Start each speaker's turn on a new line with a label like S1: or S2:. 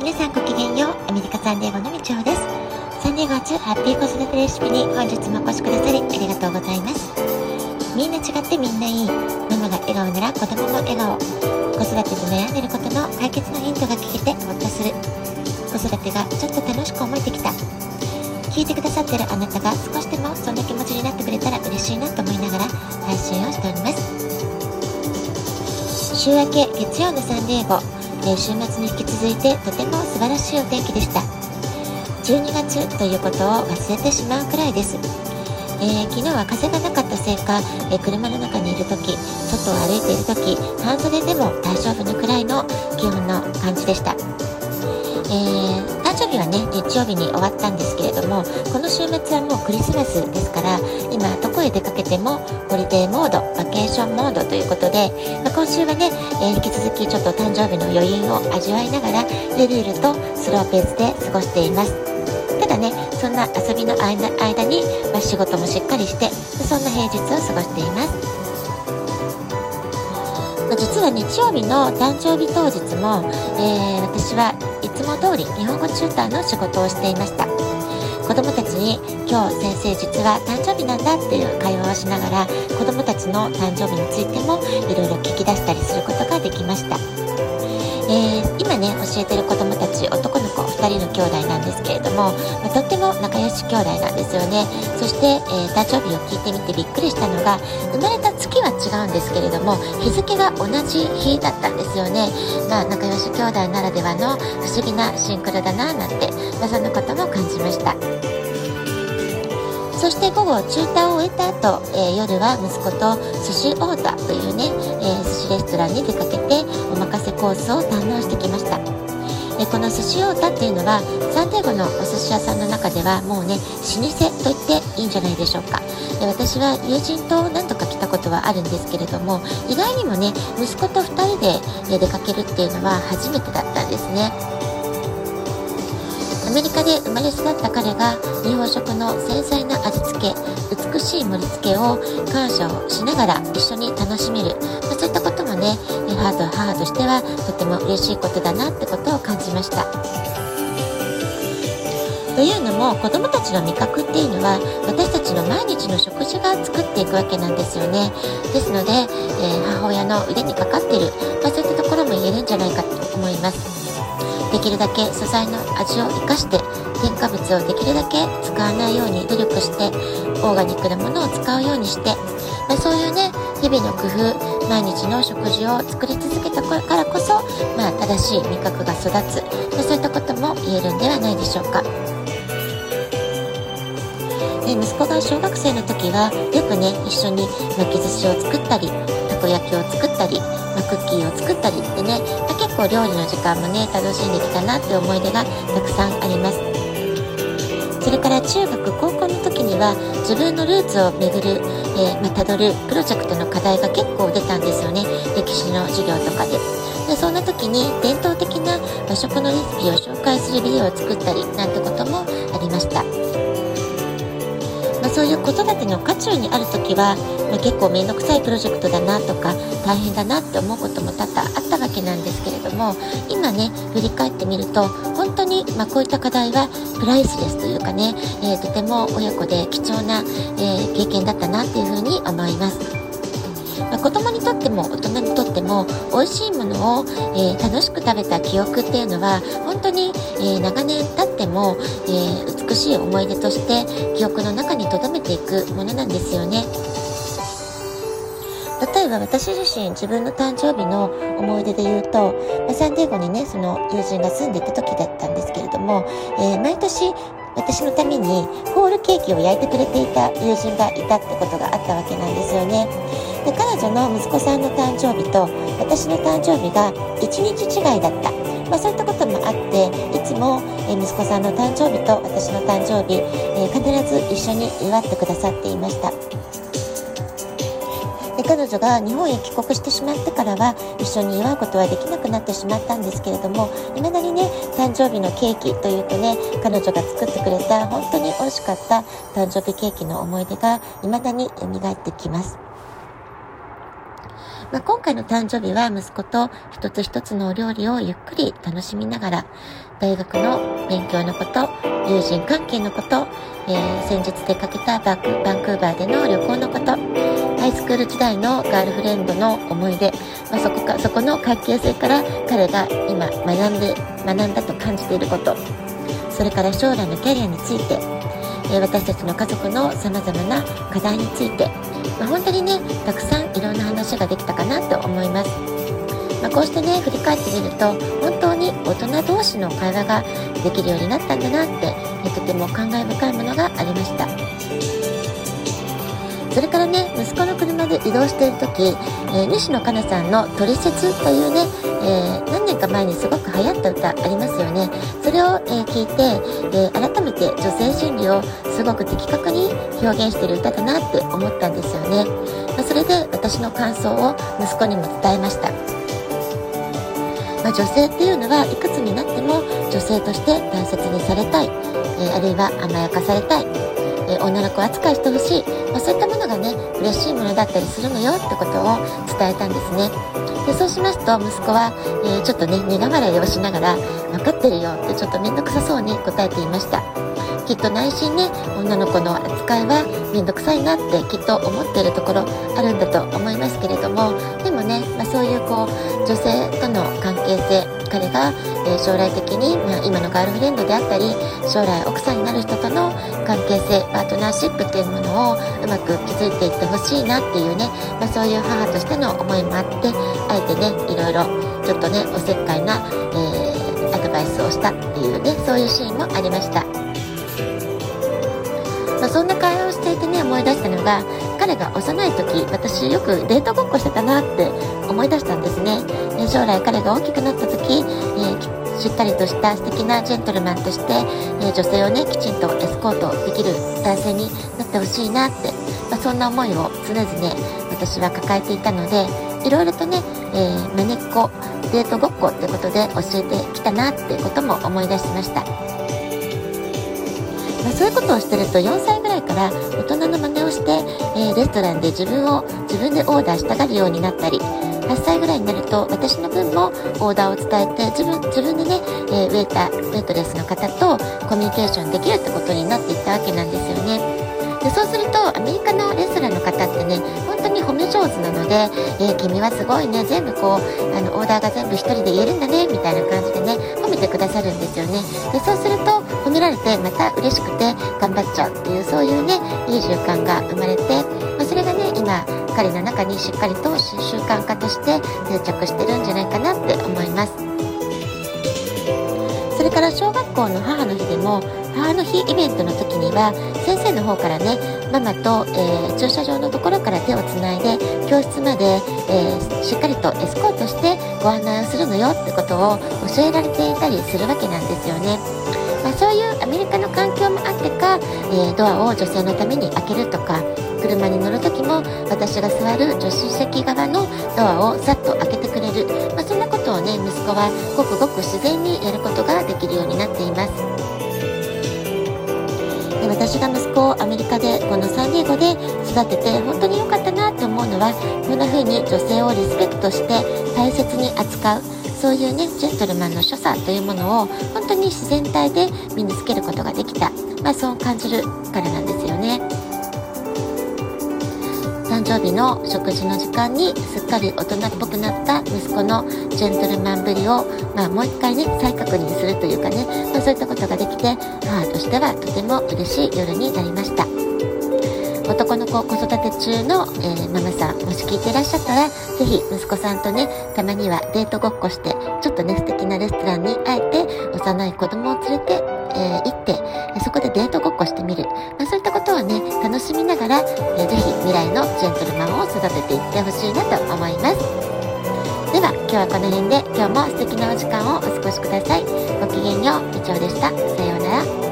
S1: 皆さんごきげんよう。アメリカサンデーゴのみちほです。サンデーゴ初ハッピー子育てレシピに本日もお越しくださりありがとうございます。みんな違ってみんないい。ママが笑顔なら子供も笑顔。子育てで悩んでることの解決のヒントが聞けてほっとする。子育てがちょっと楽しく思えてきた。聞いてくださってるあなたが少しでもそんな気持ちになってくれたら嬉しいなと思いながら配信をしております。週明け月曜のサンデーゴえー、週末に引き続いてとても素晴らしいお天気でした。12月ということを忘れてしまうくらいです、えー、昨日は風がなかったせいか、えー、車の中にいる時外を歩いている時半袖でも大丈夫なくらいの気温の感じでした。えー、はね日曜日に終わったんですけれどもこの週末はもうクリスマスですから今どこへ出かけてもホリデーモードバケーションモードということで、まあ、今週はね、えー、引き続きちょっと誕生日の余裕を味わいながらゆるゆるとスローペースで過ごしています。ただねそんな遊びの間に、まあ、仕事もしっかりしてそんな平日を過ごしています。実は日曜日の誕生日当日も、えー、私はいつも通り日本語チューターの仕事をしていました。子供たちに今日先生実は誕生日なんだっていう会話をしながら子供たちの誕生日についてもいろいろ聞き出したりすることができました。えー、今ね教えてる子供たち男の子2人の兄弟なんですけれども、まあ、とっても仲良し兄弟なんですよね。そして、えー、誕生日を聞いてみてびっくりしたのが生まれた月は違うんですけれども日付が同じ日だったんですよね。まあ仲良し兄弟ならではの不思議なシンクロだななんて、まあ、そんなことも感じました。そして午後中タを終えた後、えー、夜は息子と寿司オーダーというね、えー、寿司レストランに出かけてお任せコースを堪能してきました。えこの寿司オータっていうのはサンデーゴのお寿司屋さんの中ではもうね老舗と言っていいんじゃないでしょうか。で私は友人と何度か来たことはあるんですけれども意外にもね息子と2人で出かけるっていうのは初めてだったんですね。アメリカで生まれ育った彼が日本食の繊細な味付け美しい盛り付けを感謝をしながら一緒に楽しめる、はとても嬉しいことだなってことを感じました。というのも子どもたちの味覚っていうのは私たちの毎日の食事が作っていくわけなんですよね。ですので、えー、母親の腕にかかってる、まあ、そういったところも言えるんじゃないかと思います。できるだけ素材の味を生かして添加物をできるだけ使わないように努力してオーガニックなものを使うようにして、まあ、そういうね日々の工夫毎日の食事を作り続けたからこそ、まあ、正しい味覚が育つ、まあ、そういったことも言えるんではないでしょうか。で息子が小学生の時はよくね一緒に巻き寿司を作ったりたこ焼きを作ったりまクッキーを作ったりってね、ま結構料理の時間もね楽しんできたなって思い出がたくさんありますから中学高校の時には自分のルーツをめぐる、えー、またどるプロジェクトの課題が結構出たんですよね。歴史の授業とかで。でそんな時に伝統的な和食のレシピを紹介するビデオを作ったりなんてこともありました。まあ、そういう子育ての渦中にある時は、まあ、結構面倒くさいプロジェクトだなとか大変だなって思うことも多々あったわけなんですけれども今ね振り返ってみると本当に、まあ、こういった課題はプライスレスというかね、えー、とても親子で貴重な、えー、経験だったなっていうふうに思います。まあ、子供にとっても大人にとっても美味しいものを、えー、楽しく食べた記憶っていうのは本当に、えー、長年経っても、えー、美しい思い出として記憶の中に留めていくものなんですよね。例えば私自身自分の誕生日の思い出で言うと、ま、サンディエゴにねその友人が住んでいた時だったんですけれども、えー、毎年私のためにホールケーキを焼いてくれていた友人がいたってことがあったわけなんですよね。で彼女の息子さんの誕生日と私の誕生日が1日違いだった。まあ、そういったこともあっていつも、息子さんの誕生日と私の誕生日、え必ず一緒に祝ってくださっていました。彼女が日本へ帰国してしまってからは一緒に祝うことはできなくなってしまったんですけれども未だにね誕生日のケーキというとね彼女が作ってくれた本当に美味しかった誕生日ケーキの思い出が未だに蘇ってきます。まあ、今回の誕生日は息子と一つ一つのお料理をゆっくり楽しみながら、大学の勉強のこと、友人関係のこと、えー、先日出かけたバンクーバーでの旅行のこと、ハイスクール時代のガールフレンドの思い出、まあ、そこか、そこの関係性から彼が今学んで、学んだと感じていること、それから将来のキャリアについて、えー、私たちの家族の様々な課題について、まあ、本当にね、たくさんいろんな話ができたかなと思います。まあ、こうしてね、振り返ってみると、本当に大人同士の会話ができるようになったんだなって、とても感慨深いものがありました。それからね、息子の車で移動している時、えー、西野カナさんの「トリセツ」というね、えー、何年か前にすごく流行った歌ありますよね。それを、えー、聞いて、え改めて女性心理をすごく的確に表現している歌だなって思ったんですよね。まあ、それで私の感想を息子にも伝えました。まあ、女性っていうのはいくつになっても女性として大切にされたい、え、あるいは甘やかされたい、女の子扱いしてほしい、まあ、そういったものがね嬉しいものだったりするのよってことを伝えたんですね。でそうしますと息子は、えー、ちょっとね苦笑いをしながら分かってるよってちょっと面倒くさそうに答えていました。きっと内心ね女の子の扱いは面倒くさいなってきっと思っているところあるんだと思いますけれども。でもね、まあ、そういうこう女性との関係性彼が、将来的に、まあ、今のガールフレンドであったり将来奥さんになる人との関係性パートナーシップっていうものをうまく築いていってほしいなっていうね、まあ、そういう母としての思いもあってあえてねいろいろちょっとねおせっかいな、えー、アドバイスをしたっていうねそういうシーンもありました。まあ、そんな会話をしていてね思い出したのが彼が幼い時私よくデートごっこしてたなって思い出したんですねで将来彼が大きくなった時、えー、しっかりとした素敵なジェントルマンとして、え、女性をねきちんとエスコートできる男性になってほしいなって、まあ、そんな思いを常々私は抱えていたのでいろいろとね、えー、まねっこデートごっこってことで教えてきたなってことも思い出しました。まあ、そういうことをしてると4歳ぐらいから大人の真似をして、えー、レストランで自分を自分でオーダーしたがるようになったり8歳ぐらいになると私の分もオーダーを伝えて自分自分でね、えー、ウェイターウェイトレスの方とコミュニケーションできるってことになっていったわけなんですよね。でそうするとアメリカのレストランの方ってね本当に褒め上手なので、えー、君はすごいね全部こうあのオーダーが全部1人で言えるんだねみたいな感じでね褒めてくださるんですよねでそうすると褒められてまた嬉しくて頑張っちゃうっていうそういうねいい習慣が生まれて、まあ、それがね今彼の中にしっかりと習慣化として定着してるんじゃないかなって思いますそれから小学校の母の日でも母の日イベントの時には先生の方からねママと、えー、駐車場のところから手をつないで教室まで、えー、しっかりとエスコートしてご案内をするのよってことを教えられていたりするわけなんですよね。まあ、そういうアメリカの環境もあってか、えー、ドアを女性のために開けるとか車に乗る時も私が座る助手席側のドアをさっと開けてくれる、まあ、そんなことをね息子はごくごく自然にやることができるようになっています。で私が息子をアメリカでこのサンディエゴで育てて本当に良かったなって思うのはこんな風に女性をリスペクトして大切に扱うそういうねジェントルマンの所作というものを本当に自然体で身につけることができた、まあ、そう感じるからなんですよね。誕生日の食事の時間にすっかり大人っぽくなった息子のジェントルマンぶりを、まあ、もう一回ね再確認するというかね、まあ、そういったことができて母としてはとても嬉しい夜になりました。男の子子育て中の、えー、ママさんもし聞いていらっしゃったら是非息子さんとねたまにはデートごっこしてちょっとね素敵なレストランにあえて幼い子供を連れてえー、行って、そこでデートごっこしてみる。まあ、そういったことをね、楽しみながら、えー、ぜひ未来のジェントルマンを育てていってほしいなと思います。では、今日はこの辺で、今日も素敵なお時間をお過ごしください。ごきげんよう、以上でした。さようなら。